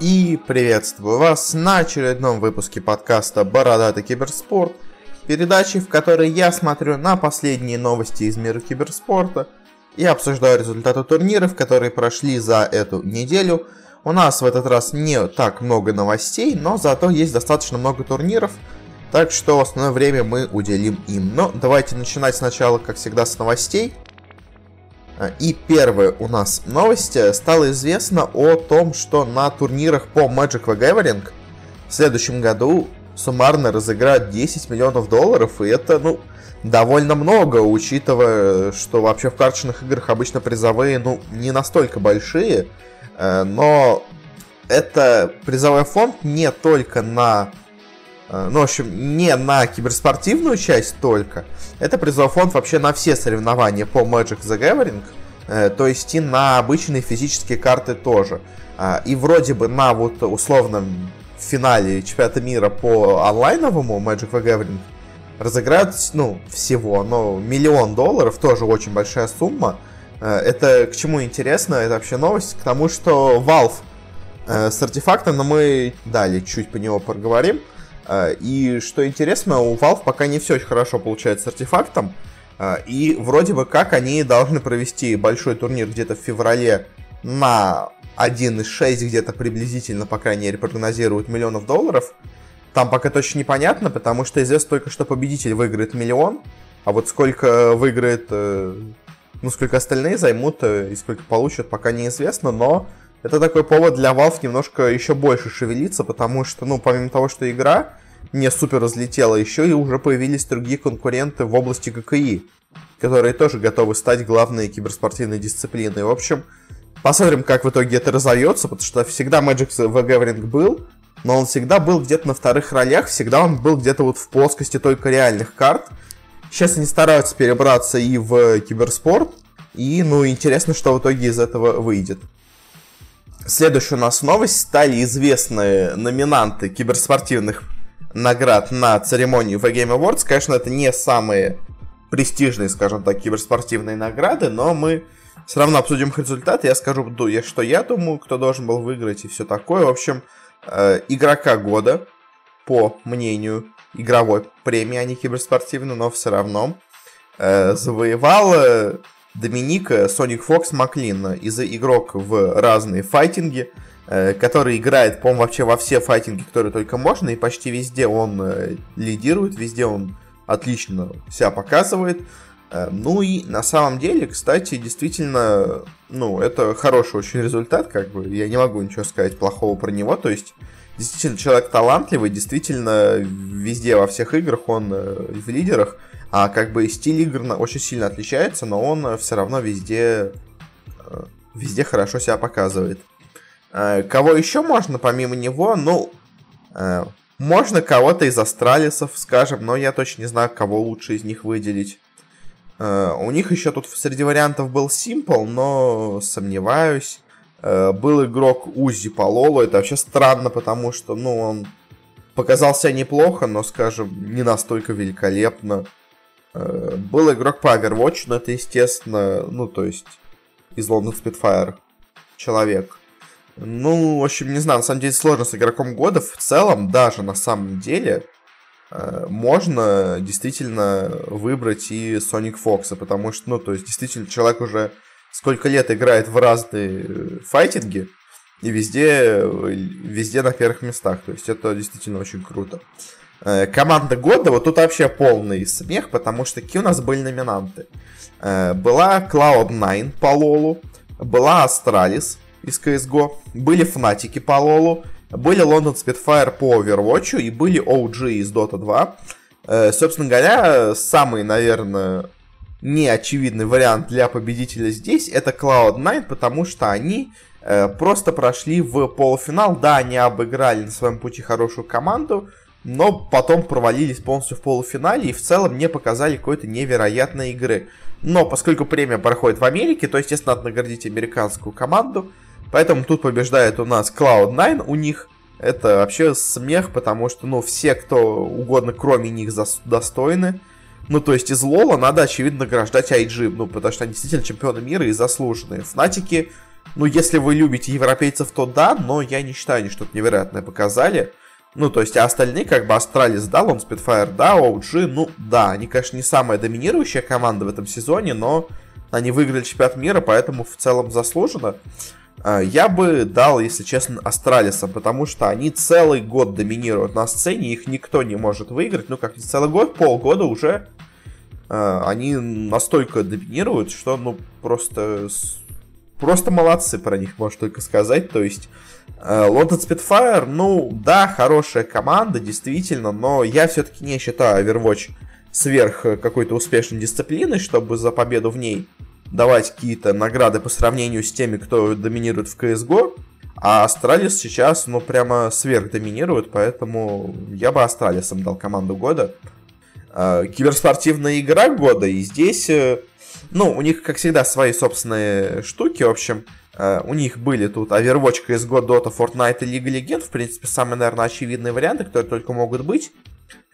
И приветствую вас на очередном выпуске подкаста «Бородатый киберспорт», передачи, в которой я смотрю на последние новости из мира киберспорта и обсуждаю результаты турниров, которые прошли за эту неделю. У нас в этот раз не так много новостей, но зато есть достаточно много турниров, так что основное время мы уделим им. Но давайте начинать сначала, как всегда, с новостей – и первая у нас новость. Э, стало известно о том, что на турнирах по Magic the Gathering в следующем году суммарно разыграют 10 миллионов долларов, и это, ну, довольно много, учитывая, что вообще в карточных играх обычно призовые, ну, не настолько большие, э, но это призовой фонд не только на, э, ну, в общем, не на киберспортивную часть только, это призовой фонд вообще на все соревнования по Magic the Gathering, то есть и на обычные физические карты тоже. А, и вроде бы на вот условном финале чемпионата мира по онлайновому Magic the Gathering разыграют, ну, всего, но миллион долларов, тоже очень большая сумма. Э, это к чему интересно, это вообще новость, к тому, что Valve э, с артефактом, но мы далее чуть по него поговорим, и что интересно, у Valve пока не все очень хорошо получается с артефактом. А, и вроде бы как они должны провести большой турнир где-то в феврале на 1,6 где-то приблизительно, по крайней мере, прогнозируют миллионов долларов. Там пока точно непонятно, потому что известно только, что победитель выиграет миллион, а вот сколько выиграет, э, ну, сколько остальные займут э, и сколько получат, пока неизвестно, но это такой повод для Valve немножко еще больше шевелиться, потому что, ну, помимо того, что игра не супер разлетела, еще и уже появились другие конкуренты в области ГКИ, которые тоже готовы стать главной киберспортивной дисциплиной. В общем, посмотрим, как в итоге это разовьется, потому что всегда Magic the Gathering был, но он всегда был где-то на вторых ролях, всегда он был где-то вот в плоскости только реальных карт. Сейчас они стараются перебраться и в киберспорт, и, ну, интересно, что в итоге из этого выйдет. Следующая у нас новость. Стали известны номинанты киберспортивных наград на церемонию в Game Awards. Конечно, это не самые престижные, скажем так, киберспортивные награды, но мы все равно обсудим их результаты. Я скажу, что я думаю, кто должен был выиграть и все такое. В общем, э, игрока года, по мнению игровой премии, а не киберспортивной, но все равно, э, завоевал э, Доминика Соник Фокс Маклин, из игрок в разные файтинги, который играет, по-моему, вообще во все файтинги, которые только можно, и почти везде он э, лидирует, везде он отлично себя показывает. Э, ну и на самом деле, кстати, действительно, ну, это хороший очень результат, как бы, я не могу ничего сказать плохого про него, то есть, действительно, человек талантливый, действительно, везде, во всех играх он в лидерах, а как бы стиль игр очень сильно отличается, но он э, все равно везде, э, везде хорошо себя показывает. Э, кого еще можно помимо него? Ну, можно кого-то из астралисов, скажем, но я точно не знаю, кого лучше из них выделить. У них еще тут среди вариантов был Simple, но сомневаюсь. Был игрок Узи по Лолу, это вообще странно, потому что, ну, он показался неплохо, но, скажем, не настолько великолепно. Э, был игрок по Overwatch, но это, естественно, ну, то есть, из London Spitfire человек. Ну, в общем, не знаю, на самом деле сложно с игроком года. В целом, даже на самом деле, э, можно действительно выбрать и Sonic Fox, потому что, ну, то есть, действительно, человек уже сколько лет играет в разные файтинги, и везде, везде на первых местах. То есть, это действительно очень круто. Э, команда года, вот тут вообще полный смех, потому что какие у нас были номинанты. Э, была Cloud9 по Лолу, была Astralis из CSGO, были Фнатики по Лолу, были London Spitfire по Overwatch и были OG из Dota 2. Э, собственно говоря, самый, наверное, неочевидный вариант для победителя здесь это Cloud9, потому что они просто прошли в полуфинал. Да, они обыграли на своем пути хорошую команду, но потом провалились полностью в полуфинале и в целом не показали какой-то невероятной игры. Но поскольку премия проходит в Америке, то, естественно, надо наградить американскую команду. Поэтому тут побеждает у нас Cloud9, у них это вообще смех, потому что, ну, все, кто угодно, кроме них, достойны. Ну, то есть из Лола надо, очевидно, награждать IG, ну, потому что они действительно чемпионы мира и заслуженные. Фнатики Ну, если вы любите европейцев, то да, но я не считаю, они что-то невероятное показали. Ну, то есть, а остальные, как бы, Astralis, да, London Spitfire, да, OG, ну, да, они, конечно, не самая доминирующая команда в этом сезоне, но они выиграли чемпионат мира, поэтому в целом заслуженно. А, я бы дал, если честно, Астралисам, потому что они целый год доминируют на сцене, их никто не может выиграть. Ну, как не целый год, полгода уже а, они настолько доминируют, что, ну, просто... Просто молодцы про них, можно только сказать. То есть, London uh, Spitfire, ну, да, хорошая команда, действительно, но я все-таки не считаю Overwatch сверх какой-то успешной дисциплины, чтобы за победу в ней давать какие-то награды по сравнению с теми, кто доминирует в CSGO. А Astralis сейчас, ну, прямо сверх доминирует, поэтому я бы Астралисом дал команду года. Uh, киберспортивная игра года, и здесь, э, ну, у них, как всегда, свои собственные штуки, в общем, Uh, у них были тут Overwatch, CSGO, Dota, Fortnite и League Legends. В принципе, самые, наверное, очевидные варианты, которые только могут быть.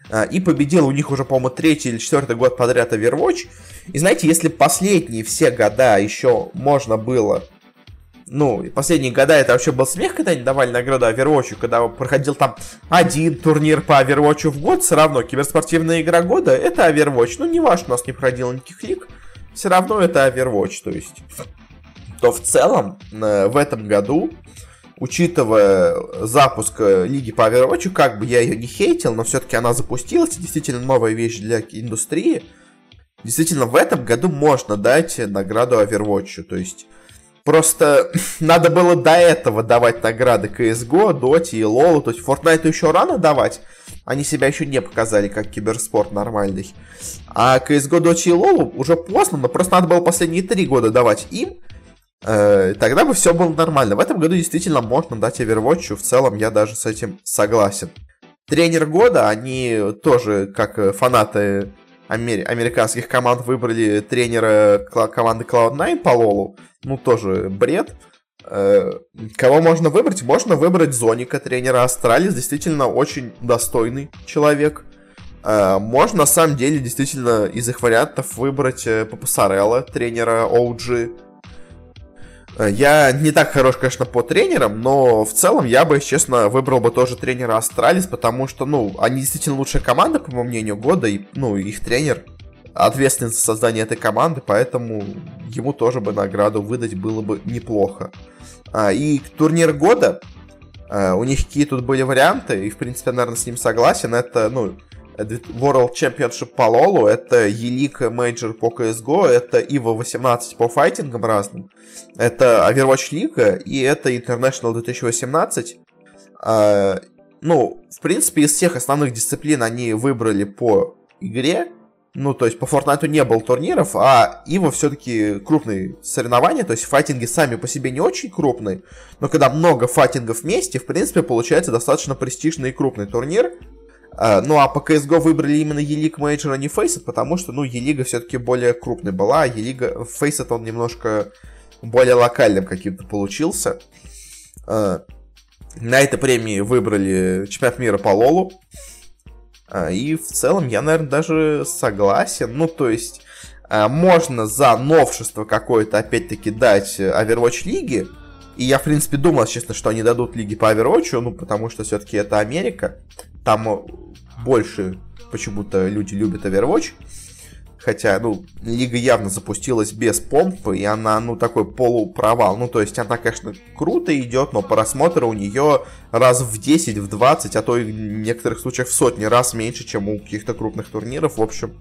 Uh, и победил у них уже, по-моему, третий или четвертый год подряд Overwatch. И знаете, если последние все года еще можно было... Ну, последние года это вообще был смех, когда они давали награду Overwatch, когда проходил там один турнир по Overwatch в год, все равно киберспортивная игра года это Overwatch. Ну, не важно, у нас не проходило никаких лиг, все равно это Overwatch, то есть то в целом э, в этом году, учитывая запуск э, Лиги по Overwatch, как бы я ее не хейтил, но все-таки она запустилась, действительно новая вещь для индустрии. Действительно, в этом году можно дать награду Overwatch, то есть Просто надо было до этого давать награды CSGO, Dota и LoL. То есть Fortnite еще рано давать. Они себя еще не показали как киберспорт нормальный. А CSGO, Dota и LoL уже поздно, но просто надо было последние три года давать им. Э, тогда бы все было нормально. В этом году действительно можно дать Overwatch, в целом я даже с этим согласен. Тренер года, они тоже, как фанаты амер... американских команд, выбрали тренера команды Cloud9 по Лолу. Ну, тоже бред. Э, кого можно выбрать? Можно выбрать Зоника, тренера Astralis, действительно очень достойный человек. Э, можно, на самом деле, действительно из их вариантов выбрать ppasarel а, тренера OG, Э, я не так хорош, конечно, по тренерам, но в целом я бы, честно, выбрал бы тоже тренера Astralis, потому что, ну, они действительно лучшая команда, по моему мнению, года, и, ну, их тренер ответственен за создание этой команды, поэтому ему тоже бы награду выдать было бы неплохо. А, и турнир года, а, у них какие тут были варианты, и, в принципе, я, наверное, с ним согласен, это, ну, World Championship по лолу, это Елик Major по CSGO, это EVO 18 по файтингам разным, это Overwatch League и это International 2018. А, ну, в принципе, из всех основных дисциплин они выбрали по игре, ну, то есть по Fortnite не было турниров, а Иво все-таки крупные соревнования, то есть файтинги сами по себе не очень крупные, но когда много файтингов вместе, в принципе, получается достаточно престижный и крупный турнир, а, ну, а по CSGO выбрали именно E-League Major, а не Faceit, потому что, ну, E-League все-таки более крупной была, а E-League, Faceit он немножко более локальным каким-то получился. А, на этой премии выбрали чемпионат мира по Лолу. И в целом я, наверное, даже согласен. Ну, то есть, можно за новшество какое-то, опять-таки, дать Overwatch лиги. И я, в принципе, думал, честно, что они дадут лиги по Overwatch, ну, потому что все-таки это Америка. Там больше почему-то люди любят Overwatch. Хотя, ну, лига явно запустилась без помпы, и она, ну, такой полупровал. Ну, то есть она, конечно, круто идет, но просмотры у нее раз в 10, в 20, а то и в некоторых случаях в сотни раз меньше, чем у каких-то крупных турниров. В общем,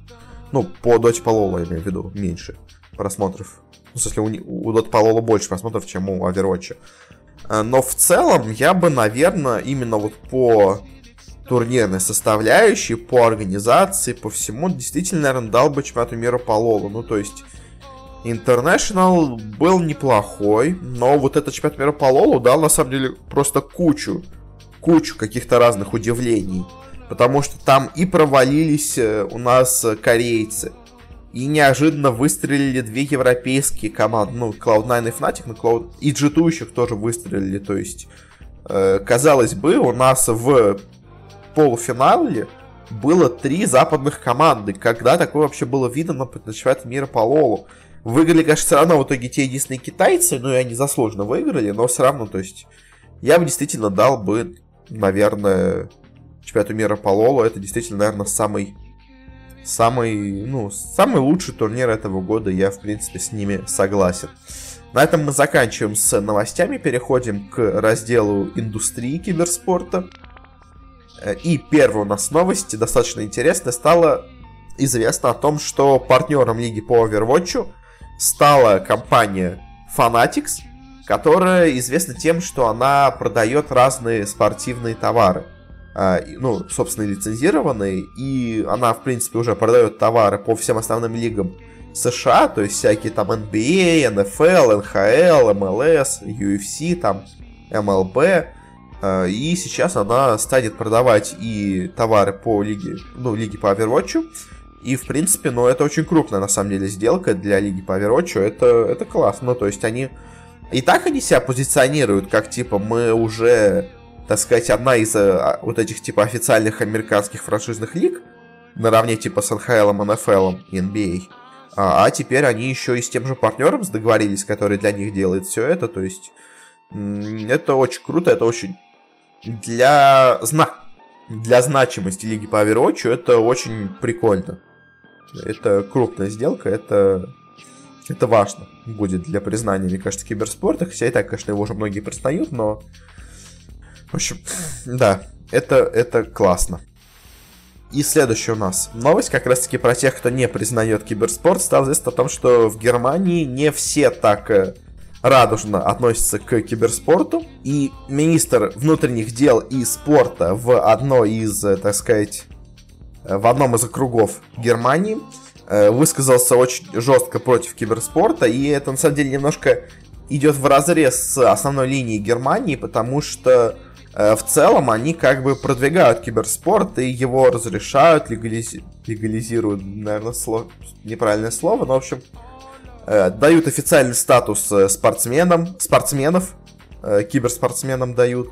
ну, по Dota Полола, я имею в виду, меньше просмотров. Ну, в смысле, у, у Dota Полола больше просмотров, чем у Overwatch. Э, но в целом я бы, наверное, именно вот по турнирной составляющей, по организации, по всему, действительно, наверное, дал бы чемпионату мира по Лолу. Ну, то есть, International был неплохой, но вот этот чемпионат мира по Лолу дал, на самом деле, просто кучу, кучу каких-то разных удивлений. Потому что там и провалились э, у нас корейцы, и неожиданно выстрелили две европейские команды, ну, Cloud9 и Fnatic, но Cloud... и G2 еще тоже выстрелили, то есть, э, казалось бы, у нас в полуфинале было три западных команды. Когда такое вообще было видно на чемпионате мира по Лолу? Выиграли, конечно, все равно в итоге те единственные китайцы, ну и они заслуженно выиграли, но все равно, то есть, я бы действительно дал бы, наверное, чемпионату мира по Лолу, это действительно, наверное, самый, самый, ну, самый лучший турнир этого года, я, в принципе, с ними согласен. На этом мы заканчиваем с новостями, переходим к разделу индустрии киберспорта. И первая у нас новость, достаточно интересная, стало известно о том, что партнером лиги по Overwatch стала компания Fanatics, которая известна тем, что она продает разные спортивные товары. А, ну, собственно, лицензированные, и она, в принципе, уже продает товары по всем основным лигам США, то есть всякие там NBA, NFL, NHL, MLS, UFC, там MLB, и сейчас она станет продавать и товары по лиге, ну, лиге по Overwatch, и, в принципе, ну, это очень крупная, на самом деле, сделка для Лиги по Overwatch. Это, это классно. Ну, то есть они... И так они себя позиционируют, как, типа, мы уже, так сказать, одна из а, вот этих, типа, официальных американских франшизных лиг, наравне, типа, с NHL, NFL и NBA. А, а теперь они еще и с тем же партнером договорились, который для них делает все это. То есть, это очень круто, это очень для, зна... для значимости Лиги по Overwatch это очень прикольно. Это крупная сделка, это, это важно будет для признания, мне кажется, киберспорта. Хотя и так, конечно, его уже многие признают, но... В общем, да, это, это классно. И следующая у нас новость как раз-таки про тех, кто не признает киберспорт. Стало известно о том, что в Германии не все так э, радужно относятся к киберспорту. И министр внутренних дел и спорта в одной из, э, так сказать, в одном из округов Германии э, высказался очень жестко против киберспорта, и это на самом деле немножко идет в разрез с основной линией Германии, потому что э, в целом они как бы продвигают киберспорт и его разрешают, легализи... легализируют, наверное, слово... неправильное слово, но в общем э, дают официальный статус спортсменам, спортсменов, киберспортсменам дают,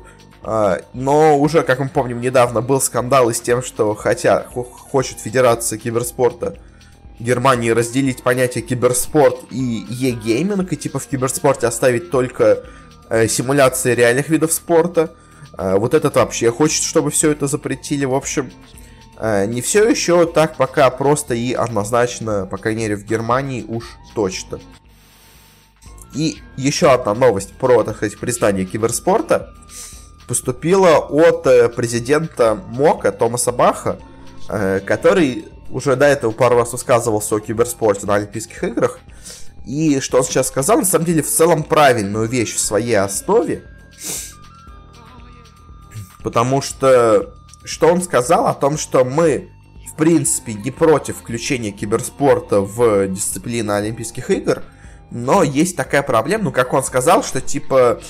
но уже, как мы помним, недавно был скандал и с тем, что хотя хочет Федерация киберспорта Германии разделить понятие киберспорт и e-гейминг, и типа в киберспорте оставить только э, симуляции реальных видов спорта. Э, вот этот вообще хочет, чтобы все это запретили. В общем, э, не все еще так пока просто и однозначно, по крайней мере, в Германии уж точно. И еще одна новость про, так сказать, признание киберспорта поступила от э, президента МОКа Томаса Баха, э, который уже до этого пару раз высказывался о киберспорте на Олимпийских играх. И что он сейчас сказал, на самом деле, в целом правильную вещь в своей основе. Потому что, что он сказал о том, что мы, в принципе, не против включения киберспорта в дисциплины Олимпийских игр, но есть такая проблема, ну, как он сказал, что, типа,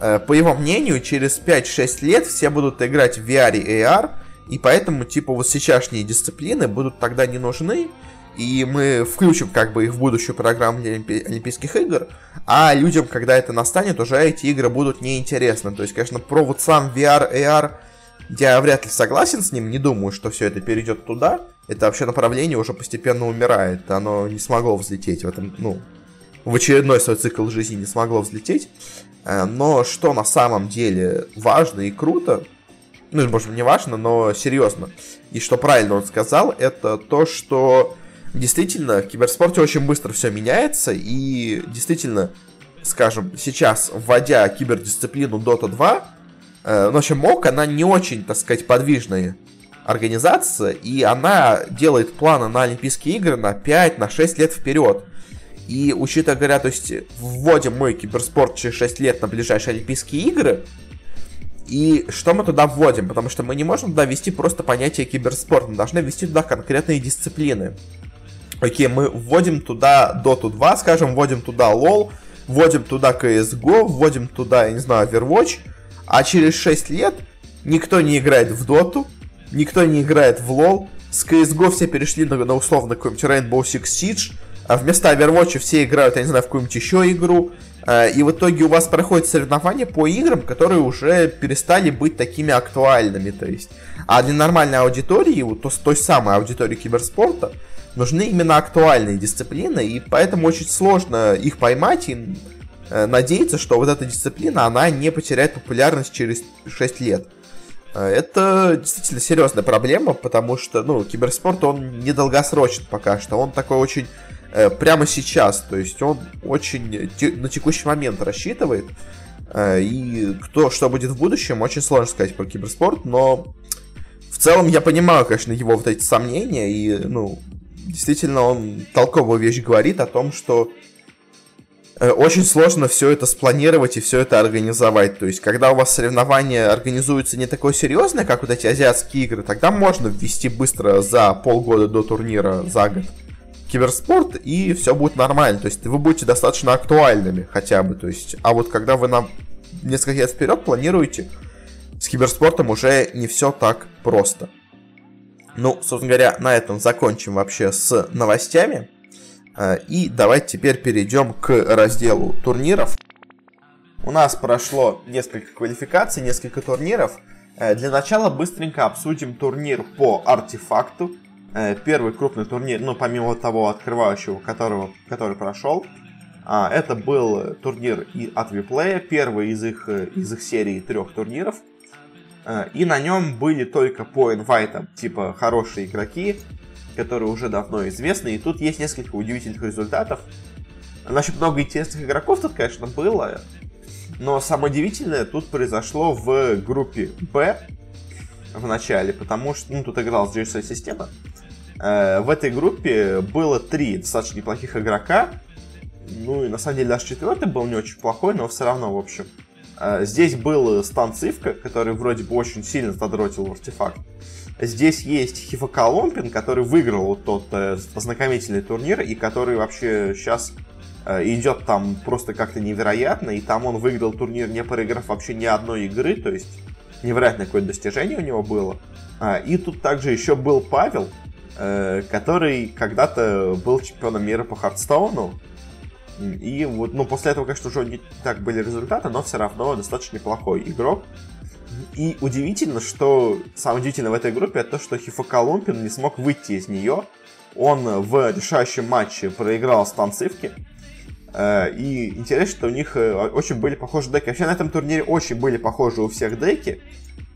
Э, по его мнению, через 5-6 лет все будут играть в VR и AR, и поэтому, типа, вот сейчасшние дисциплины будут тогда не нужны, и мы включим как бы их в будущую программу для Олимпийских игр, а людям, когда это настанет, уже эти игры будут неинтересны. То есть, конечно, про вот сам VR, AR я вряд ли согласен с ним, не думаю, что все это перейдет туда. Это вообще направление уже постепенно умирает, оно не смогло взлететь в этом, ну, в очередной свой цикл жизни не смогло взлететь. Э, но что на самом деле важно и круто, ну, может, не важно, но серьезно, и что правильно он сказал, это то, что действительно в киберспорте очень быстро все меняется, и действительно, скажем, сейчас, вводя кибердисциплину Dota 2, э, ну, в общем, МОК, она не очень, так сказать, подвижная организация, и она делает планы на Олимпийские игры на 5-6 на лет вперед. И, учитывая говоря, то есть, вводим мы киберспорт через 6 лет на ближайшие Олимпийские игры, и что мы туда вводим? Потому что мы не можем туда ввести просто понятие киберспорт, мы должны ввести туда конкретные дисциплины. Окей, мы вводим туда Dota 2, скажем, вводим туда LoL, вводим туда CSGO, вводим туда, я не знаю, Overwatch, а через 6 лет никто не играет в Dota, никто не играет в LoL, с CSGO все перешли на, на условно какой-нибудь Rainbow Six Siege, а вместо Overwatch все играют, я не знаю, в какую-нибудь еще игру, а, и в итоге у вас проходят соревнования по играм, которые уже перестали быть такими актуальными, то есть. А для нормальной аудитории, вот той самой аудитории киберспорта, нужны именно актуальные дисциплины, и поэтому очень сложно их поймать и надеяться, что вот эта дисциплина, она не потеряет популярность через 6 лет. Э, это действительно серьезная проблема, потому что, ну, киберспорт, он недолгосрочен пока что, он такой очень э, прямо сейчас, то есть он очень те, на текущий момент рассчитывает, э, и кто, что будет в будущем, очень сложно сказать про киберспорт, но в целом я понимаю, конечно, его вот эти сомнения, и, ну, действительно он толковую вещь говорит о том, что Э, очень сложно все это спланировать и все это организовать. То есть, когда у вас соревнования организуются не такое серьезное, как вот эти азиатские игры, тогда можно ввести быстро за полгода до турнира, за год киберспорт, и все будет нормально. То есть, вы будете достаточно актуальными хотя бы. То есть, а вот когда вы на несколько лет вперед планируете, с киберспортом уже не все так просто. Ну, собственно говоря, на этом закончим вообще с новостями. Э, и давайте теперь перейдем к разделу турниров. У нас прошло несколько квалификаций, несколько турниров. Э, для начала быстренько обсудим турнир по артефакту. Э, первый крупный турнир, ну, помимо того открывающего, которого, который прошел. А, это был турнир от Виплея, первый из их, из их серии трех турниров. И на нем были только по инвайтам, типа хорошие игроки, которые уже давно известны. И тут есть несколько удивительных результатов. Значит, много интересных игроков тут, конечно, было. Но самое удивительное тут произошло в группе Б в начале, потому что ну, тут играл GSL система. Э, в этой группе было три достаточно неплохих игрока. Ну и на самом деле даже четвертый был не очень плохой, но все равно, в общем. Э, здесь был Стан Цивка, который вроде бы очень сильно задротил артефакт. Здесь есть Хифаколомпин, который выиграл вот тот э, ознакомительный турнир, и который вообще сейчас э, идет там просто как-то невероятно, и там он выиграл турнир, не проиграв вообще ни одной игры, то есть невероятное какое-то достижение у него было. А, и тут также еще был Павел, э, который когда-то был чемпионом мира по Хардстоуну, и вот, ну, после этого, конечно, уже не так были результаты, но все равно достаточно неплохой игрок. И удивительно, что самое удивительное в этой группе это то, что Хифака Лумпин не смог выйти из нее. Он в решающем матче проиграл станцивки. Э, и интересно, что у них э, очень были похожи деки. Вообще на этом турнире очень были похожи у всех деки.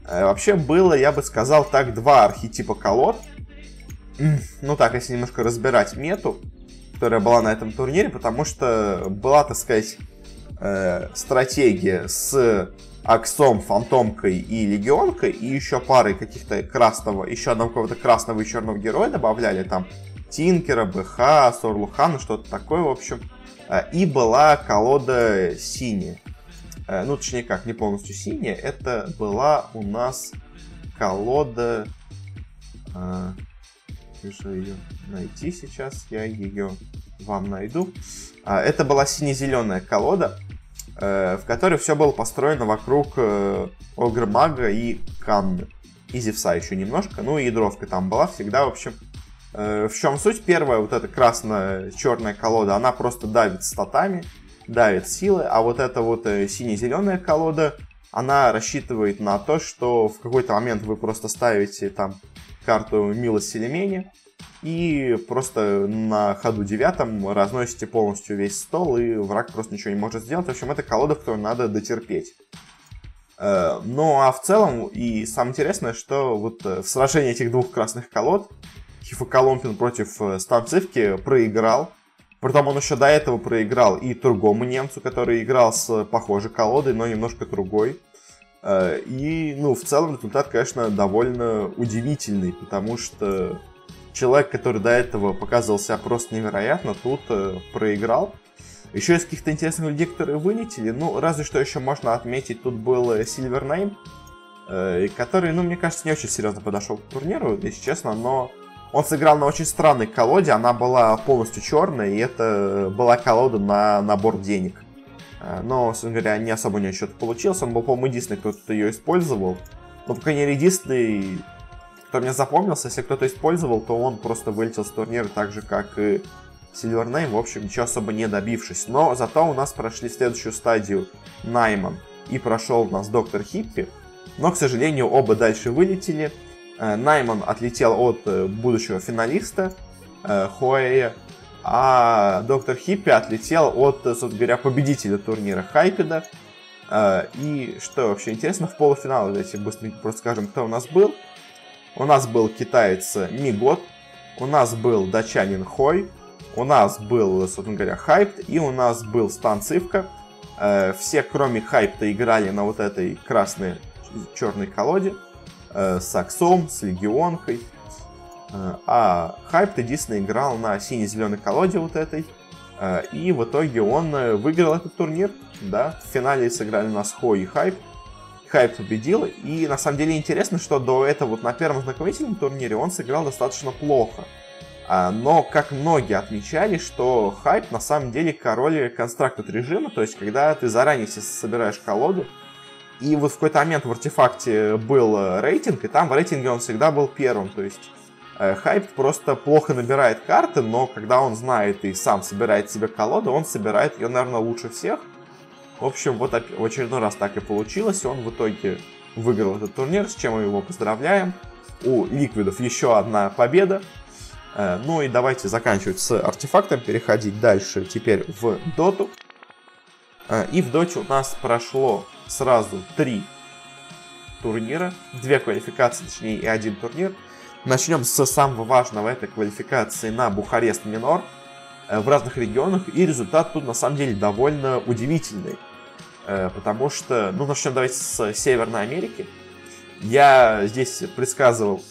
Э, вообще было, я бы сказал, так два архетипа колод. Ну так, если немножко разбирать мету, которая была на этом турнире, потому что была, так сказать, стратегия с Аксом, Фантомкой и Легионкой, и еще парой каких-то красного, еще одного какого-то красного и черного героя добавляли, там Тинкера, БХ, Сорлухана, что-то такое, в общем. Э, и была колода синяя. Э, ну, точнее как, не полностью синяя. Это была у нас колода... Решил ее найти сейчас, я ее вам найду. А, это была сине-зеленая колода. Э, в которой все было построено вокруг э, Огрмага и Канны. И Зевса еще немножко, ну и ядровка там была всегда, в общем. Э, в чем суть? Первая, вот эта красная черная колода, она просто давит статами, давит силы, а вот эта вот сине-зеленая колода, она рассчитывает на то, что в какой-то момент вы просто ставите там карту Милость Селемени, и просто на ходу девятом разносите полностью весь стол, и враг просто ничего не может сделать. В общем, это колода, которую надо дотерпеть. Э, ну, а в целом, и самое интересное, что вот э, в сражении этих двух красных колод Хифаколомпин против э, Станцивки проиграл. Притом он еще до этого проиграл и другому немцу, который играл с похожей колодой, но немножко другой. И, ну, в целом результат, конечно, довольно удивительный, потому что человек, который до этого показывал себя просто невероятно, тут э, проиграл. Еще из каких-то интересных людей, которые вылетели, ну, разве что еще можно отметить, тут был э, э, который, ну, мне кажется, не очень серьезно подошел к турниру, если честно, но он сыграл на очень странной колоде, она была полностью черная, и это была колода на набор денег. Э, но, собственно говоря, не особо у него что-то получилось, он был, по-моему, единственный, кто ее использовал. Но, по крайней мере, единственный кто мне запомнился, если кто-то использовал, то он просто вылетел с турнира так же, как и Silvername, в общем, ничего особо не добившись. Но зато у нас прошли следующую стадию Найман и прошел у нас Доктор Хиппи. Но, к сожалению, оба дальше вылетели. Э, Найман отлетел от э, будущего финалиста, э, Хуэя, а доктор Хиппи отлетел от, собственно говоря, победителя турнира Хайпеда. И что вообще интересно, в полуфинале, давайте быстренько просто скажем, кто у нас был. У нас был китаец Мигот, у нас был датчанин Хой, у нас был, собственно говоря, Хайп, и у нас был Стан Цивка. Э, все, кроме Хайпта, играли на вот этой красной черной колоде э, с Аксом, с Легионкой. Э, а Хайп единственно играл на сине-зеленой колоде вот этой. И в итоге он выиграл этот турнир. Да, в финале сыграли у нас Хо и Хайп. Хайп победил. И на самом деле интересно, что до этого вот на первом знакомительном турнире он сыграл достаточно плохо. А, но, как многие отмечали, что хайп на самом деле король констрактор режима, то есть когда ты заранее себе собираешь колоду, и вот в какой-то момент в артефакте был рейтинг, и там в рейтинге он всегда был первым, то есть э, Хайп просто плохо набирает карты, но когда он знает и сам собирает себе колоду, он собирает ее, наверное, лучше всех. В общем, вот в очередной раз так и получилось. Он в итоге выиграл этот турнир, с чем мы его поздравляем. У Ликвидов еще одна победа. Э, ну и давайте заканчивать с артефактом, переходить дальше теперь в доту. Э, и в доте у нас прошло сразу три турнира, две квалификации, точнее, и один турнир. Начнем с самого важного, этой квалификации на Бухарест Минор э, в разных регионах, и результат тут на самом деле довольно удивительный. Потому что, ну, начнем давайте с Северной Америки. Я здесь предсказывал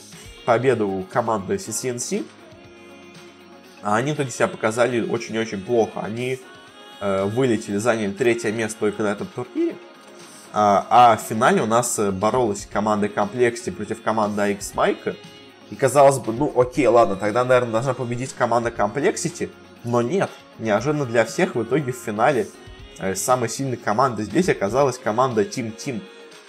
победу команды CCNC, а они в итоге себя показали очень-очень плохо. Они э, вылетели, заняли третье место только на этом турнире. А, а в финале у нас э, боролась команда Complexity против команды ixmike а. И казалось бы, ну окей, ладно, тогда, наверное, должна победить команда Complexity. Но нет, неожиданно для всех в итоге в финале э, самой сильной командой здесь оказалась команда Team Team,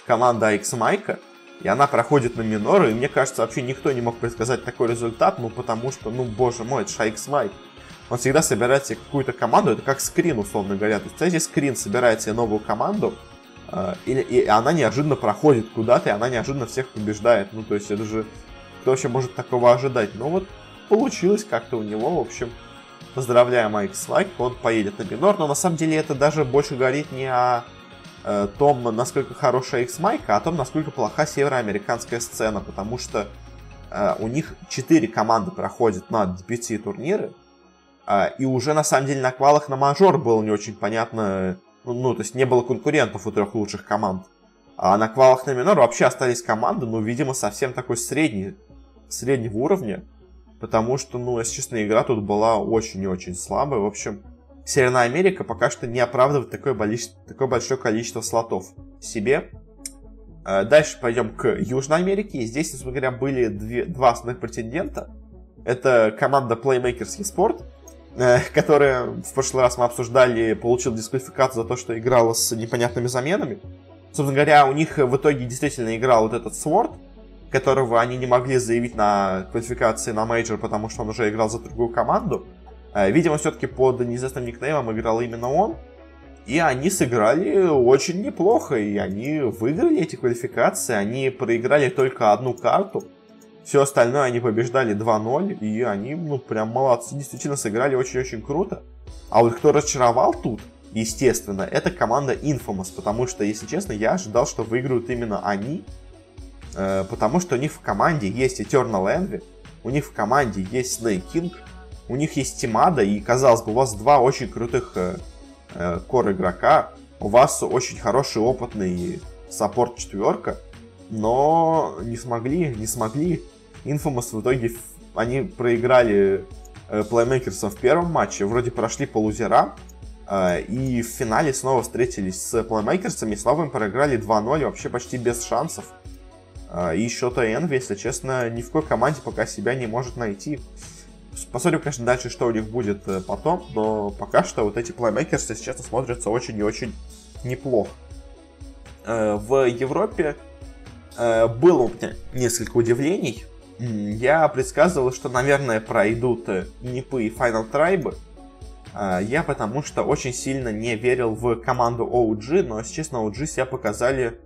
команда ixmike а. И она проходит на миноры, и мне кажется, вообще никто не мог предсказать такой результат, ну потому что, ну боже мой, это ж ixmike. Он всегда собирает себе какую-то команду, это как скрин, условно говоря. То есть, кстати, скрин собирает себе новую команду, э, и, и она неожиданно проходит куда-то, и она неожиданно всех побеждает. Ну, то есть, это же... Кто вообще может такого ожидать? Ну, вот получилось как-то у него, в общем. Поздравляем Майк Слайк, он поедет на минор, но на самом деле это даже больше говорит не о э, том, насколько хорошая X-Майка, а о том, насколько плоха североамериканская сцена, потому что э, у них 4 команды проходят на DPT турниры, э, и уже на самом деле на квалах на мажор было не очень понятно, ну, ну, то есть не было конкурентов у трех лучших команд. А на квалах на минор вообще остались команды, ну, видимо, совсем такой средний, среднего уровня, потому что, ну, если честно, игра тут была очень и очень слабая. В общем, Северная Америка пока что не оправдывает такое, такое большое количество слотов себе. Э, дальше пойдем к Южной Америке. Здесь, собственно говоря, были две, два основных претендента. Это команда Playmakers eSport, э, которая в прошлый раз мы обсуждали, получила дисквалификацию за то, что играла с непонятными заменами. Собственно говоря, у них в итоге действительно играл вот этот Sword, которого они не могли заявить на квалификации на мейджор, потому что он уже играл за другую команду. Э, видимо, все-таки под неизвестным никнеймом играл именно он. И они сыграли очень неплохо, и они выиграли эти квалификации, они проиграли только одну карту. Все остальное они побеждали 2-0, и они, ну, прям молодцы, действительно сыграли очень-очень круто. А вот кто разочаровал тут, естественно, это команда Infamous, потому что, если честно, я ожидал, что выиграют именно они, потому что у них в команде есть Eternal Envy, у них в команде есть Snake King, у них есть Тимада, и, казалось бы, у вас два очень крутых э, э, кор игрока, у вас очень хороший опытный саппорт четверка, но не смогли, не смогли. Infamous в итоге, они проиграли э, плеймейкерсам в первом матче, вроде прошли по лузерам, э, и в финале снова встретились с плеймейкерсами, снова им проиграли 2-0, вообще почти без шансов. Э, и счета Envy, если честно, ни в какой команде пока себя не может найти. Посмотрим, конечно, дальше, что у них будет э, потом, но пока что вот эти плеймейкерсы, если честно, смотрятся очень и очень неплохо. Э, в Европе э, было у меня несколько удивлений. Я предсказывал, что, наверное, пройдут Нипы и Final Tribe. Я потому что очень сильно не верил в команду OG, но, если честно, OG себя показали,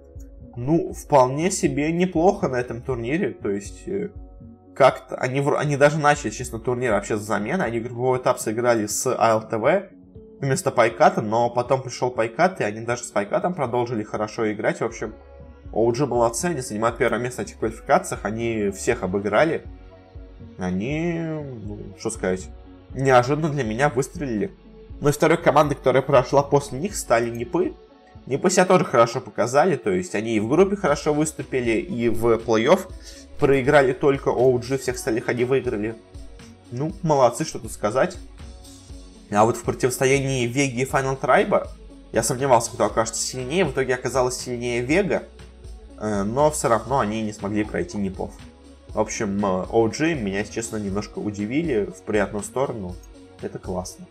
ну, вполне себе неплохо на этом турнире. То есть как-то, они, они даже начали, честно, турнир вообще с замены, они групповой этап сыграли с АЛТВ вместо Пайката, но потом пришел Пайкат, и они даже с Пайкатом продолжили хорошо играть, в общем, OG молодцы, они занимают первое место в этих квалификациях, они всех обыграли, они, ну, что сказать, неожиданно для меня выстрелили. Ну и второй командой, которая прошла после них, стали Нипы. Нипы себя тоже хорошо показали, то есть они и в группе хорошо выступили, и в плей-офф проиграли только OG, всех остальных они выиграли. Ну, молодцы, что тут сказать. А вот в противостоянии Веги и Final Tribe я сомневался, кто окажется сильнее. В итоге оказалось сильнее Вега, э, но все равно они не смогли пройти Нипов. В общем, OG меня, честно, немножко удивили в приятную сторону. Это классно.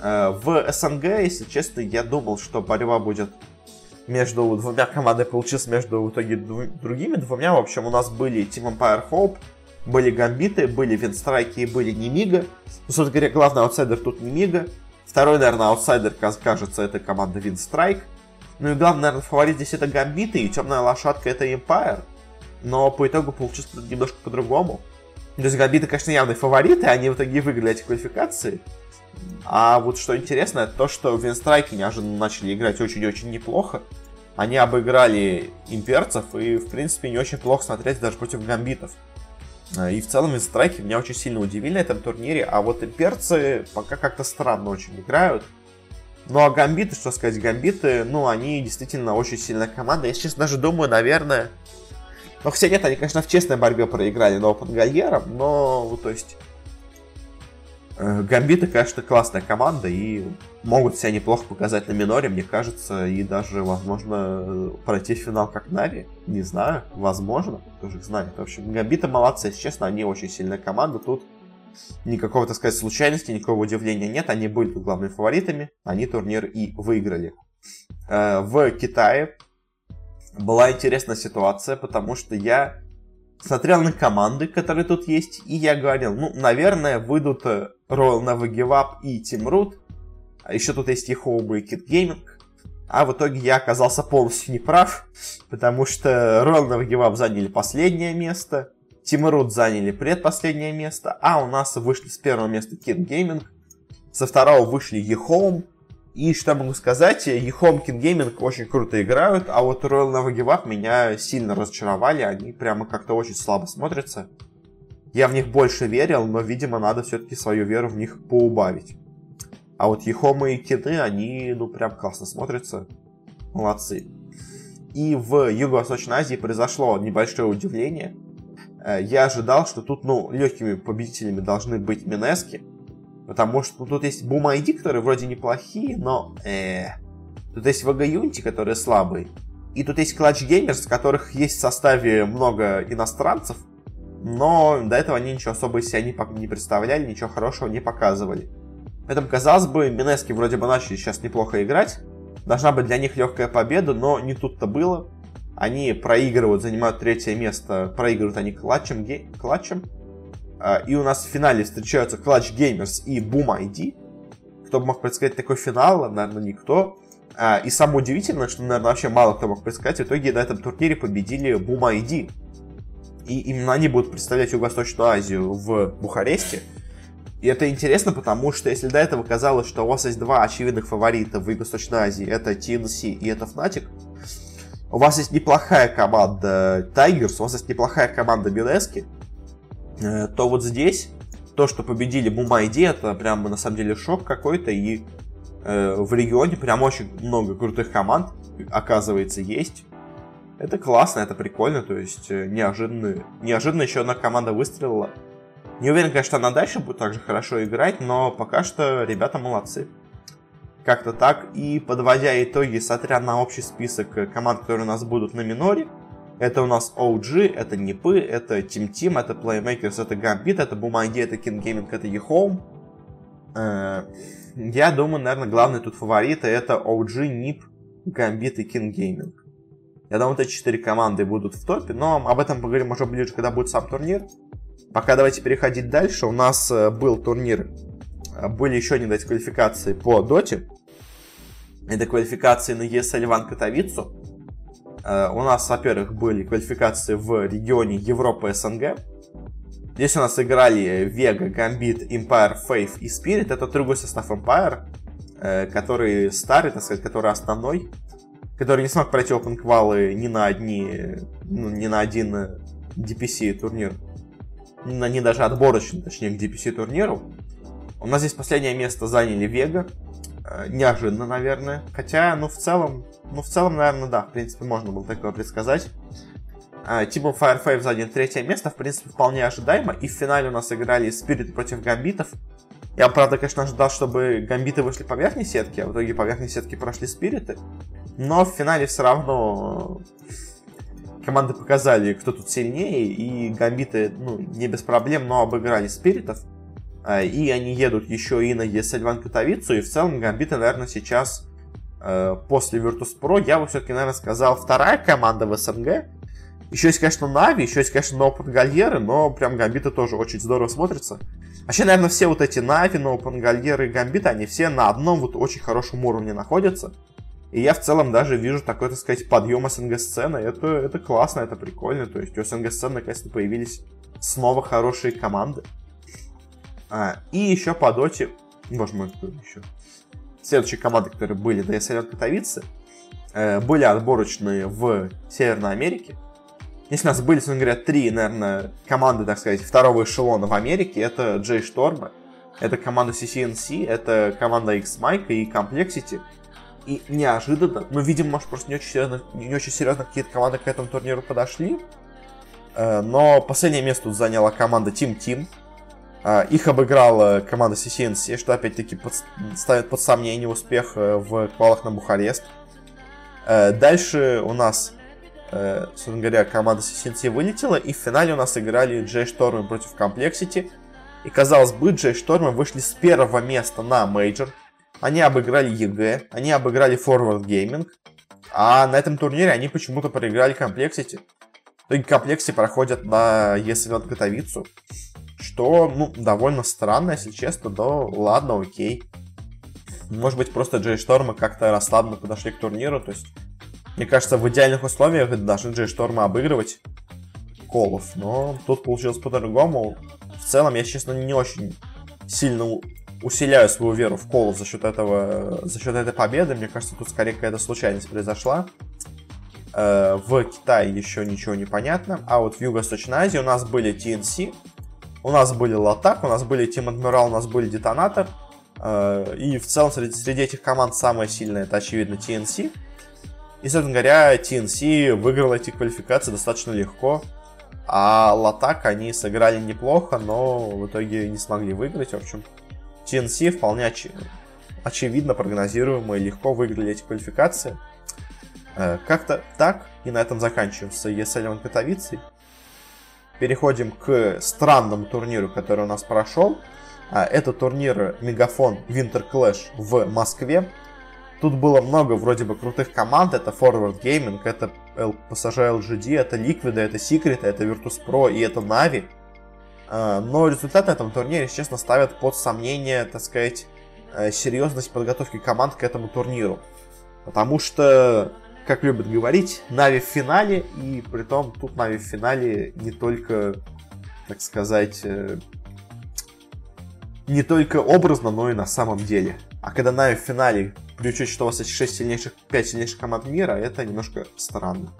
Э, в СНГ, если честно, я думал, что борьба будет между двумя командами, получилась между в итоге другими двумя. В общем, у нас были Team Empire Hope, были Гамбиты, были Винстрайки и были Немига. Ну, собственно говоря, главный аутсайдер тут Немига. Второй, наверное, аутсайдер, кажется, это команда Винстрайк. Ну и главный, наверное, фаворит здесь это Гамбиты, и темная лошадка это Empire но по итогу получилось немножко по-другому. То есть Гамбиты, конечно, явные фавориты, они в итоге выиграли эти квалификации. А вот что интересно, это то, что Винстрайки неожиданно начали играть очень-очень неплохо. Они обыграли имперцев, и, в принципе, не очень плохо смотреть даже против гамбитов. И в целом Винстрайки меня очень сильно удивили на этом турнире, а вот имперцы пока как-то странно очень играют. Ну а гамбиты, что сказать, гамбиты, ну они действительно очень сильная команда. Я сейчас даже думаю, наверное, но хотя нет, они, конечно, в честной борьбе проиграли Гальером, но, то есть, э, Гамбиты, конечно, классная команда и могут себя неплохо показать на миноре, мне кажется, и даже, возможно, пройти финал как Нави. Не знаю, возможно, тоже их знает. В общем, Гамбиты молодцы, если честно, они очень сильная команда. Тут никакого, так сказать, случайности, никакого удивления нет. Они были главными фаворитами, они турнир и выиграли. Э, в Китае была интересная ситуация, потому что я смотрел на команды, которые тут есть, и я говорил, ну, наверное, выйдут э, Royal Never Give и Team Root, а еще тут есть и Home и Kid Gaming, а в итоге я оказался полностью неправ, потому что Royal Never Give заняли последнее место, Team Root заняли предпоследнее место, а у нас вышли с первого места Kid Gaming, со второго вышли eHome, и что могу сказать, eHome King Gaming очень круто играют, а вот Royal Never Give меня сильно разочаровали, они прямо как-то очень слабо смотрятся. Я в них больше верил, но, видимо, надо все-таки свою веру в них поубавить. А вот eHome и Киды, они, ну, прям классно смотрятся. Молодцы. И в Юго-Восточной Азии произошло небольшое удивление. Э, я ожидал, что тут, ну, легкими победителями должны быть Минески, Потому что ну, тут есть ID, которые вроде неплохие, но... Э, тут есть VG Unity, которые слабые. И тут есть Clutch Gamers, в которых есть в составе много иностранцев, но до этого они ничего особо из себя не, не представляли, ничего хорошего не показывали. Поэтому, казалось бы, Минески вроде бы начали сейчас неплохо играть. Должна быть для них легкая победа, но не тут-то было. Они проигрывают, занимают третье место, проигрывают они клатчем, ге... клатчем и у нас в финале встречаются Clutch Gamers и Boom ID. Кто бы мог предсказать такой финал? Наверное, никто. А, и самое удивительное, что, наверное, вообще мало кто мог предсказать, в итоге на этом турнире победили Boom ID. И именно они будут представлять Юго-Восточную Азию в Бухаресте. И это интересно, потому что если до этого казалось, что у вас есть два очевидных фаворита в Юго-Восточной Азии, это TNC и это Fnatic, у вас есть неплохая команда Tigers, у вас есть неплохая команда Белески, Э, то вот здесь то, что победили Бумайди, это прям на самом деле шок какой-то, и э, в регионе прям очень много крутых команд, оказывается, есть. Это классно, это прикольно, то есть э, неожиданно, неожиданно еще одна команда выстрелила. Не уверен, конечно, она дальше будет так же хорошо играть, но пока что ребята молодцы. Как-то так. И подводя итоги, смотря на общий список э, команд, которые у нас будут на миноре, это у нас OG, это Нипы, это Team Team, это Playmakers, это Gambit, это Бумаги, это King Gaming, это eHome. Э, я думаю, наверное, главный тут фавориты это OG, NIP, Gambit и King Gaming. Я думаю, эти четыре команды будут в топе, но об этом поговорим уже ближе, когда будет сам турнир. Пока давайте переходить дальше. У нас э, был турнир, э, были еще не дать квалификации по доте. Это квалификации на ESL Иван Катовицу. Э, у нас, во-первых, были квалификации в регионе Европа СНГ. Здесь у нас играли Vega, Gambit, Empire, Faith и Spirit. Это другой состав Empire, э, который старый, так сказать, который основной, который не смог пройти Open Qual ни на одни, ну, ни на один DPC турнир. Ни на не даже отборочный, точнее, к DPC турниру. У нас здесь последнее место заняли Vega. Э, неожиданно, наверное. Хотя, ну, в целом, ну, в целом, наверное, да, в принципе, можно было такое предсказать. Типа Firefave занял третье место, в принципе, вполне ожидаемо. И в финале у нас играли Спирит против Гамбитов. Я, правда, конечно, ожидал, чтобы Гамбиты вышли по верхней сетке, а в итоге по верхней сетке прошли Спириты. Но в финале все равно команды показали, кто тут сильнее, и Гамбиты, ну, не без проблем, но обыграли Спиритов. А, и они едут еще и на ESL Катовицу, и в целом Гамбиты, наверное, сейчас э, после Virtus.pro, я бы все-таки, наверное, сказал, вторая команда в СНГ. Еще есть, конечно, Нави, еще есть, конечно, Ноупен Гальеры, но прям Гамбиты тоже очень здорово смотрятся. Вообще, наверное, все вот эти Нави, Ноупен Гальеры и Гамбиты, они все на одном вот очень хорошем уровне находятся. И я в целом даже вижу такой, так сказать, подъем СНГ-сцены. Это, это классно, это прикольно. То есть у СНГ-сцены наконец-то появились снова хорошие команды. А, и еще по доте, боже мой, еще? Следующие команды, которые были до СЛ Катовицы, э, были отборочные в Северной Америке. Если у нас были, собственно говоря, три, наверное, команды, так сказать, второго эшелона в Америке, это Джей Шторма, это команда CCNC, это команда X-Mike и Complexity. И неожиданно, ну, видимо, может, просто не очень серьезно, не очень серьезно какие-то команды к этому турниру подошли. Э, но последнее место заняла команда Team Team. Э, их обыграла команда CCNC, что опять-таки под, ставит под сомнение успех э, в квалах на Бухарест. Дальше у нас, собственно говоря, команда CCNC вылетела, и в финале у нас играли J.Storm против Complexity. И, казалось бы, J.Storm вышли с первого места на мейджор, они обыграли EG, они обыграли Forward Gaming, а на этом турнире они почему-то проиграли Complexity. В итоге Complexity проходят на ESL Катовицу, что, ну, довольно странно, если честно, но ладно, окей. Может быть, просто Джей Шторма как-то расслабленно подошли к турниру, то есть, мне кажется, в идеальных условиях должны Джей Шторма обыгрывать Колов, но тут получилось по-другому. В целом, я, честно, не очень сильно усиляю свою веру в Колов за счет этого, за счет этой победы. Мне кажется, тут скорее какая-то случайность произошла. Э, в Китае еще ничего не понятно. А вот в Юго-Восточной Азии у нас были TNC, у нас были Латак, у нас были Team Admiral, у нас были Детонатор. Э, и в целом среди, среди этих команд самая сильная это, очевидно, TNC. И, собственно говоря, TNC выиграл эти квалификации достаточно легко. А Латак они сыграли неплохо, но в итоге не смогли выиграть. В общем, TNC вполне оч... очевидно, прогнозируемо и легко выиграли эти квалификации. Э, как-то так, и на этом заканчиваем с ESL Катовицей. Переходим к странному турниру, который у нас прошел. А, это турнир Мегафон Winter Clash в Москве. Тут было много вроде бы крутых команд. Это Forward Gaming, это PSG LGD, это Liquid, это Secret, это Virtus.pro и это Navi. А, но результаты на этом турнире, если честно, ставят под сомнение, так сказать, э, серьезность подготовки команд к этому турниру. Потому что, как любят говорить, Нави в финале, и при том тут Нави в финале не только, так сказать, э, не только образно, но и на самом деле. А когда Нави в финале, при учете, что у вас есть 6 сильнейших, 5 сильнейших команд мира, это немножко странно.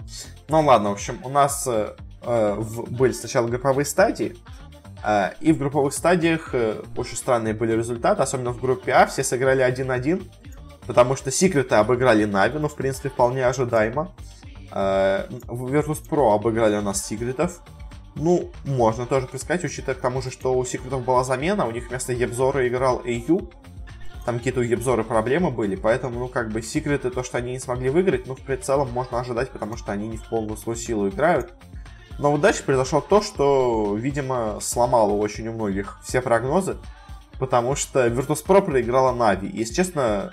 Ну ладно, в общем, у нас э, в, были сначала групповые стадии, а, и в групповых стадиях э, очень странные были результаты, особенно в группе А, все сыграли 1-1, потому что Секреты обыграли Нави, ну, в принципе, вполне ожидаемо. А, в Virtus.pro обыграли у нас Секретов. Ну, можно тоже предсказать, учитывая к тому же, что у Секретов была замена, у них вместо Ебзора играл AU, там какие-то у Ебзора проблемы были, поэтому, ну, как бы, секреты, то, что они не смогли выиграть, ну, в целом можно ожидать, потому что они не в полную свою силу играют. Но вот дальше произошло то, что, видимо, сломало очень у многих все прогнозы, потому что Virtus.pro проиграла Нави. Если честно,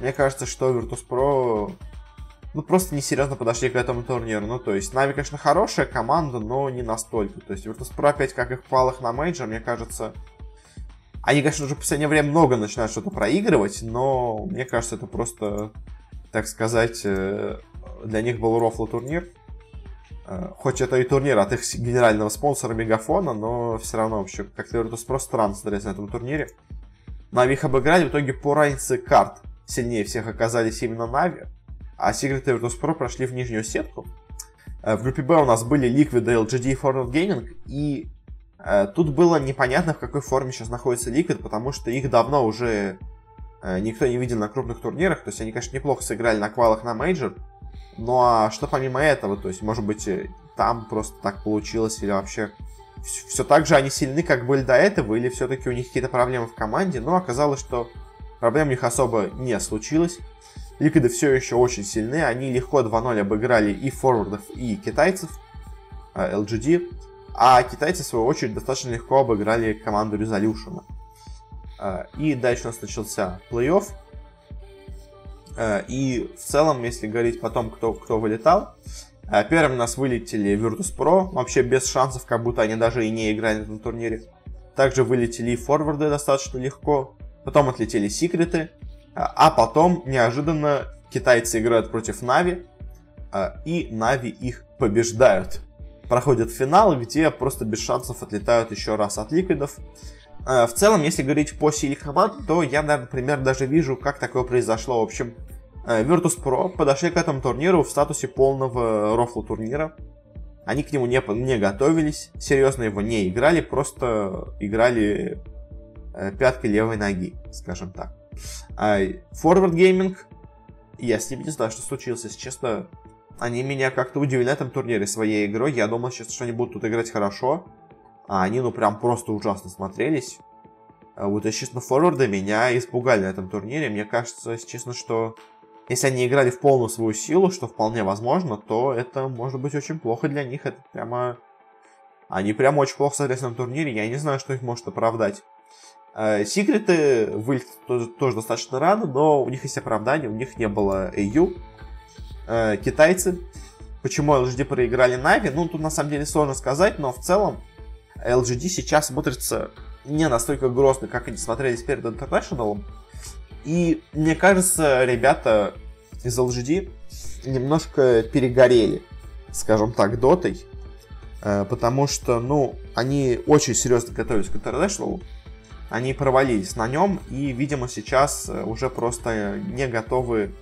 мне кажется, что Virtus.pro ну, просто несерьезно подошли к этому турниру. Ну, то есть, Нави, конечно, хорошая команда, но не настолько. То есть, Virtus.pro опять, как в квалах на мейджор, мне кажется... Они, конечно, уже в последнее время много начинают что-то проигрывать, но мне кажется, это просто, так сказать, э, для них был рофло турнир. Э, хоть это и турнир от их генерального спонсора Мегафона, но все равно вообще как-то Virtus просто странно смотреть на этом турнире. Нави их обыграли, в итоге по разнице карт сильнее всех оказались именно Нави, а Secret и Virtus.pro прошли в нижнюю сетку. Э, в группе Б у нас были Liquid, LGD и Forward Gaming, и э, тут было непонятно, в какой форме сейчас находится Liquid, потому что их давно уже э, никто не видел на крупных турнирах, то есть они, конечно, неплохо сыграли на квалах на мейджор, ну а что помимо этого, то есть, может быть, там просто так получилось, или вообще все так же они сильны, как были до этого, или все-таки у них какие-то проблемы в команде, но оказалось, что проблем у них особо не случилось. Ликвиды все еще очень сильны, они легко 2-0 обыграли и форвардов, и китайцев, LGD, э, а китайцы, в свою очередь, достаточно легко обыграли команду Resolution. Э, и дальше у нас начался плей-офф, Э, и в целом, если говорить потом, кто, кто вылетал, первым у нас вылетели Virtus.pro, вообще без шансов, как будто они даже и не играли на турнире. Также вылетели и форварды достаточно легко. Потом отлетели секреты. Э, а потом, неожиданно, китайцы играют против Нави. И Нави их побеждают. Проходят финалы, где просто без шансов отлетают еще раз от ликвидов. В целом, если говорить по силе команд, то я, например, даже вижу, как такое произошло. В общем, Virtus.pro подошли к этому турниру в статусе полного рофла турнира. Они к нему не, не готовились, серьезно его не играли, просто играли пяткой левой ноги, скажем так. А Forward Gaming, я с ними не знаю, что случилось, если честно. Они меня как-то удивили на этом турнире своей игрой. Я думал сейчас, что они будут тут играть хорошо. А они, ну, прям просто ужасно смотрелись. А вот, если честно, форварды меня испугали на этом турнире. Мне кажется, если честно, что если они играли в полную свою силу, что вполне возможно, то это может быть очень плохо для них. Это прямо... Они прямо очень плохо смотрелись на турнире, я не знаю, что их может оправдать. Э, секреты вылетели тоже, тоже достаточно рано, но у них есть оправдание, у них не было AU. Э, китайцы. Почему LGD проиграли Нави? Ну, тут на самом деле сложно сказать, но в целом LGD сейчас смотрится не настолько грозно, как они смотрелись перед International. И мне кажется, ребята из LGD немножко перегорели, скажем так, дотой. Э, потому что, ну, они очень серьезно готовились к International. Они провалились на нем и, видимо, сейчас э, уже просто не готовы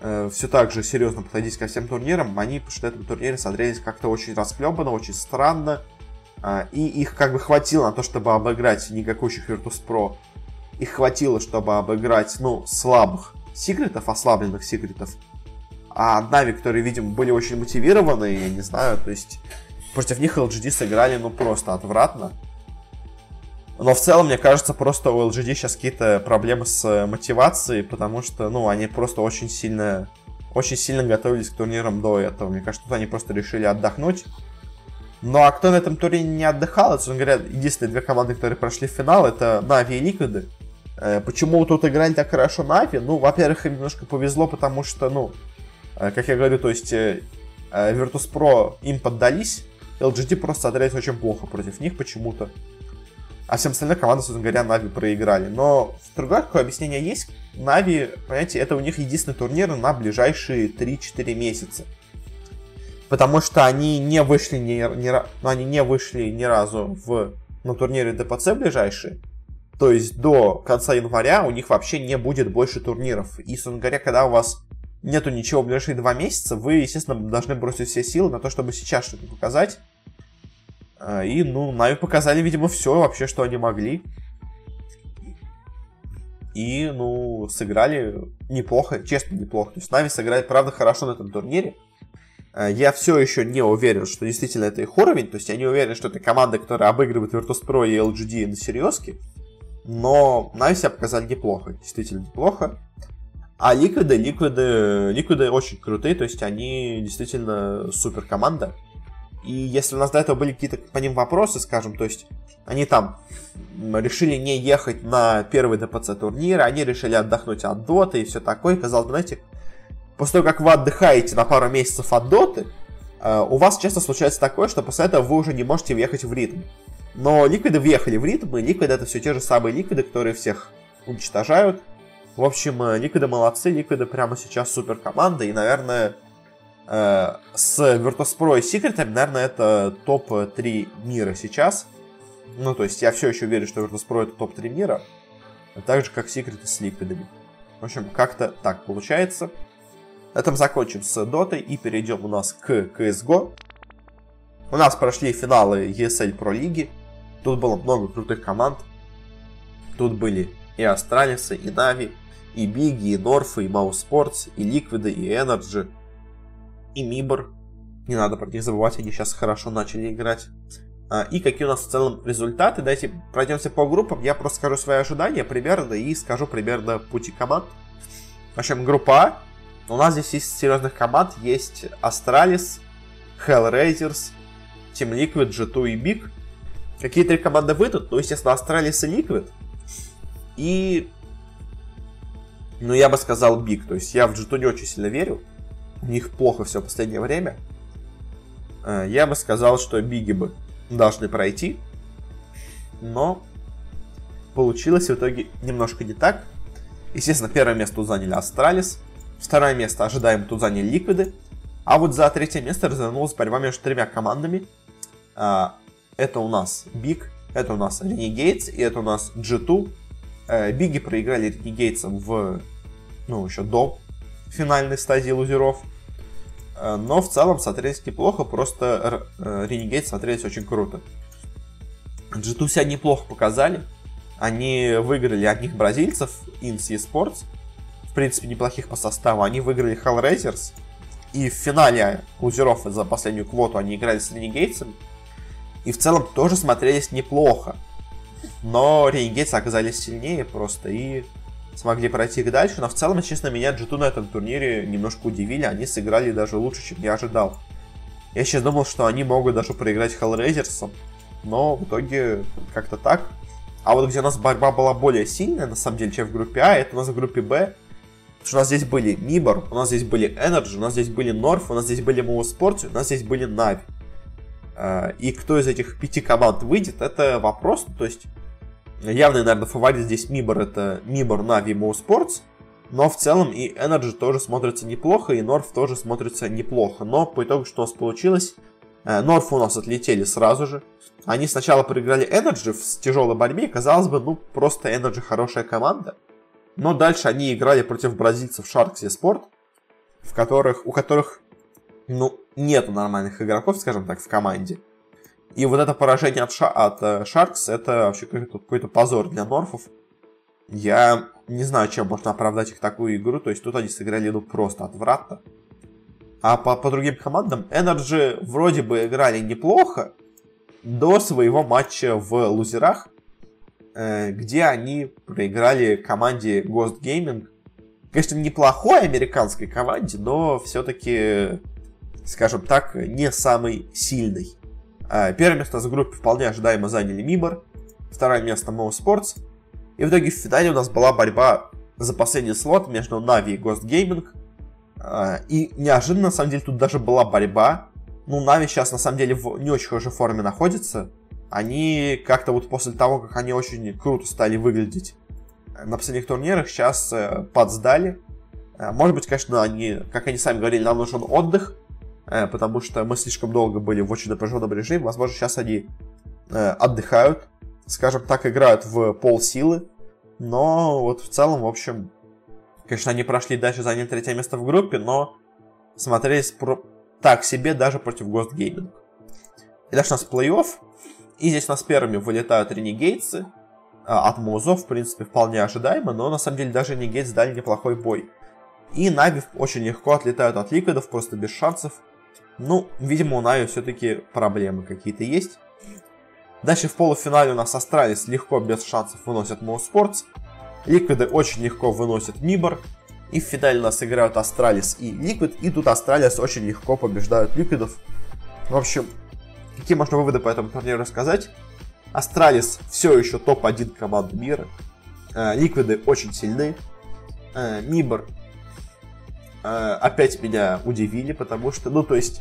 э, все так же серьезно подходить ко всем турнирам. Они после этого турнире смотрелись как-то очень расклебано, очень странно. И их как бы хватило на то, чтобы обыграть никакущих Virtus.pro их хватило, чтобы обыграть, ну, слабых секретов, ослабленных секретов. А Нави, которые, видимо, были очень мотивированы, я не знаю, то есть против них LGD сыграли, ну, просто отвратно. Но в целом, мне кажется, просто у LGD сейчас какие-то проблемы с мотивацией, потому что, ну, они просто очень сильно, очень сильно готовились к турнирам до этого. Мне кажется, тут они просто решили отдохнуть. Ну а кто на этом турнире не отдыхал, это, говоря, единственные две команды, которые прошли в финал, это Нави и Ликвиды. Э, почему тут играли так хорошо Нави? Ну, во-первых, им немножко повезло, потому что, ну, э, как я говорю, то есть э, Virtus.pro им поддались, LGD просто смотрелись очень плохо против них почему-то. А всем остальным командам, собственно говоря, Нави проиграли. Но другое какое объяснение есть. Нави, понимаете, это у них единственный турнир на ближайшие 3-4 месяца. Потому что они не вышли ни, ни, ну, они не вышли ни разу в, на турнире ДПЦ ближайшие. То есть до конца января у них вообще не будет больше турниров. И, собственно говоря, когда у вас нету ничего в ближайшие два месяца, вы, естественно, должны бросить все силы на то, чтобы сейчас что-то показать. А, и, ну, Нави показали, видимо, все вообще, что они могли. И, ну, сыграли неплохо, честно неплохо. То есть Нави сыграли, правда, хорошо на этом турнире. А, я все еще не уверен, что действительно это их уровень. То есть я не уверен, что это команда, которая обыгрывает Virtus.pro и LGD на серьезке. Но Нави себя показали неплохо, действительно неплохо. А Ликвиды, Ликвиды, Ликвиды очень крутые, то есть они действительно супер команда. И если у нас до этого были какие-то по ним вопросы, скажем, то есть они там решили не ехать на первый ДПЦ турнир, они решили отдохнуть от доты и все такое. Казалось бы, знаете, после того, как вы отдыхаете на пару месяцев от доты, э, у вас часто случается такое, что после этого вы уже не можете въехать в ритм. Но ликвиды въехали в ритм, и ликвиды это все те же самые ликвиды, которые всех уничтожают. В общем, э, ликвиды молодцы, ликвиды прямо сейчас супер команда, и, наверное, с Virtus.pro и Secret, наверное, это топ-3 мира сейчас. Ну, то есть я все еще верю, что Virtus.pro это топ-3 мира. Так же, как Secret с Liquid. В общем, как-то так получается. На этом закончим с Dota и перейдем у нас к CSGO. У нас прошли финалы ESL Pro лиги. Тут было много крутых команд. Тут были и Астралисы, и Нави, и Биги, и Норфы, и Sports, и Ликвиды, и Energy, и Мибор. Не надо про них забывать, они сейчас хорошо начали играть. А, и какие у нас в целом результаты. Давайте пройдемся по группам. Я просто скажу свои ожидания примерно и скажу примерно пути команд. В общем, группа А. У нас здесь из серьезных команд есть Astralis, Hellraisers, Team Liquid, G2 и Big. Какие три команды выйдут? Ну, естественно, Astralis и Liquid. И... Ну, я бы сказал Big. То есть я в G2 не очень сильно верю. У них плохо все в последнее время. Э, я бы сказал, что Биги бы должны пройти. Но получилось в итоге немножко не так. Естественно, первое место тут заняли Astralis. Второе место ожидаем тут заняли Ликвиды. А вот за третье место развернулась борьба между тремя командами. А, это у нас BIG, это у нас Renegades и это у нас G2. Э, Биги проиграли Renegades в, ну, еще до финальной стадии лузеров. Э, но в целом смотреть неплохо, просто э, Renegades смотрелись очень круто. G2 себя неплохо показали. Они выиграли одних бразильцев, Ins Esports. В принципе, неплохих по составу. Они выиграли Hellraisers. И в финале лузеров за последнюю квоту они играли с Renegades. И в целом тоже смотрелись неплохо. Но Renegades оказались сильнее просто и смогли пройти дальше, но в целом, честно, меня G2 на этом турнире немножко удивили, они сыграли даже лучше, чем я ожидал. Я сейчас думал, что они могут даже проиграть Hellraisers'ом, но в итоге как-то так. А вот где у нас борьба была более сильная, на самом деле, чем в группе А, это у нас в группе Б. Потому что у нас здесь были Мибор, у нас здесь были Energy, у нас здесь были Норф, у нас здесь были Sports, у нас здесь были Нави. А, и кто из этих пяти команд выйдет, это вопрос. То есть Явный, наверное, фаворит здесь Мибор это Мибор на Vimo Sports. Но в целом и Energy тоже смотрится неплохо, и Норф тоже смотрится неплохо. Но по итогу, что у нас получилось, Норф э, у нас отлетели сразу же. Они сначала проиграли Energy в тяжелой борьбе, казалось бы, ну, просто Energy хорошая команда. Но дальше они играли против бразильцев Sharks и Sport, в которых, у которых, ну, нету нормальных игроков, скажем так, в команде. И вот это поражение от, ша от uh, Sharks, это вообще какой-то какой позор для Норфов. Я не знаю, чем можно оправдать их такую игру. То есть тут они сыграли ну просто отвратно. А по, по другим командам Energy вроде бы играли неплохо до своего матча в лузерах, э, где они проиграли команде Ghost Gaming. Конечно, неплохой американской команде, но все-таки, скажем так, не самый сильный. А, первое место в группе вполне ожидаемо заняли Мибор, второе место Mo Sports. И в итоге в финале у нас была борьба за последний слот между Navi и Ghost Gaming. А, и неожиданно, на самом деле, тут даже была борьба. Ну, Navi сейчас, на самом деле, в не очень хорошей форме находится. Они как-то вот после того, как они очень круто стали выглядеть на последних турнирах, сейчас э, подсдали. Э, может быть, конечно, они, как они сами говорили, нам нужен отдых. Э, потому что мы слишком долго были в очень напряженном режиме. Возможно, сейчас они э, отдыхают, скажем так, играют в пол силы. Но вот в целом, в общем, конечно, они прошли дальше, заняли третье место в группе, но смотрелись про... так себе даже против Ghost Gaming. И дальше у нас плей-офф. И здесь у нас первыми вылетают ренегейтсы. А, от Музов, в принципе, вполне ожидаемо, но на самом деле даже Renegades дали неплохой бой. И Нави очень легко отлетают от Ликвидов, просто без шансов. Ну, видимо, у Нави все-таки проблемы какие-то есть. Дальше в полуфинале у нас Astralis легко, без шансов выносят mousesports. Ликвиды очень легко выносят MIBR. И в финале у нас играют Astralis и Liquid. И тут Astralis очень легко побеждают Ликвидов. В общем, какие можно выводы по этому турниру рассказать? Astralis все еще топ-1 команда мира. Э, Ликвиды очень сильны. Э, MIBR э, опять меня удивили, потому что, ну, то есть,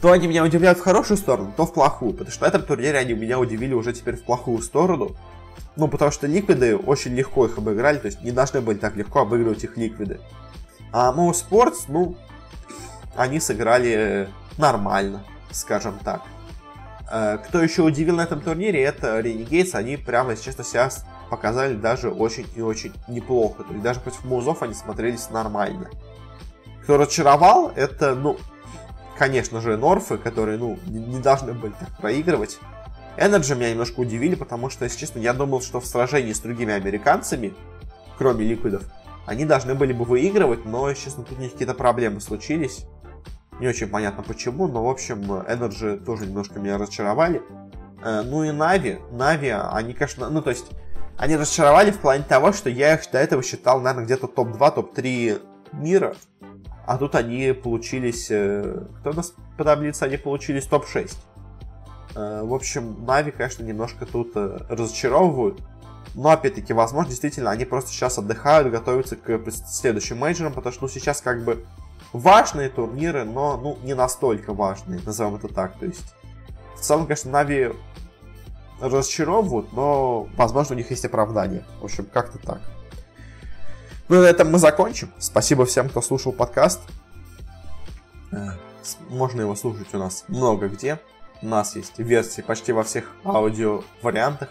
то они меня удивляют в хорошую сторону, то в плохую, потому что на этом турнире они меня удивили уже теперь в плохую сторону. Ну, потому что ликвиды очень легко их обыграли, то есть не должны были так легко обыгрывать их ликвиды. А mousesports, ну, они сыграли нормально, скажем так. Э, кто еще удивил на этом турнире, это Renegades. Они прямо, если честно, себя показали даже очень и очень неплохо. То есть даже против Музов они смотрелись нормально. Кто разочаровал, это, ну, конечно же, Норфы, которые, ну, не должны были так проигрывать. NRG меня немножко удивили, потому что, если честно, я думал, что в сражении с другими американцами, кроме Ликвидов, они должны были бы выигрывать, но, если честно, тут у них какие-то проблемы случились. Не очень понятно почему, но, в общем, NRG тоже немножко меня разочаровали. Э, ну и Нави, Нави, они, конечно, ну, то есть, они разочаровали в плане того, что я их до этого считал, наверное, где-то топ-2, топ-3 мира. А тут они получились... Э, кто у нас по таблице? Они получились топ-6. Э, в общем, Нави, конечно, немножко тут э, разочаровывают. Но, опять-таки, возможно, действительно, они просто сейчас отдыхают, готовятся к следующим мейджорам, потому что ну, сейчас как бы важные турниры, но ну, не настолько важные, назовем это так. То есть, в целом, конечно, Нави разочаровывают, но, возможно, у них есть оправдание. В общем, как-то так. Ну, на этом мы закончим. Спасибо всем, кто слушал подкаст. Э, можно его слушать у нас много где. У нас есть версии почти во всех аудио вариантах.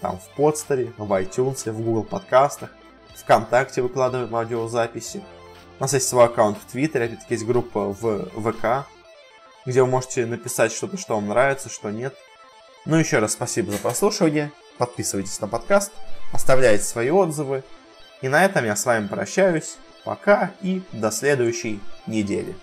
Там в подстере, в iTunes, в Google подкастах. Вконтакте выкладываем аудиозаписи. У нас есть свой аккаунт в Твиттере, опять-таки есть группа в ВК, где вы можете написать что-то, что вам нравится, что нет. Ну, еще раз спасибо за прослушивание. Подписывайтесь на подкаст, оставляйте свои отзывы. И на этом я с вами прощаюсь. Пока и до следующей недели.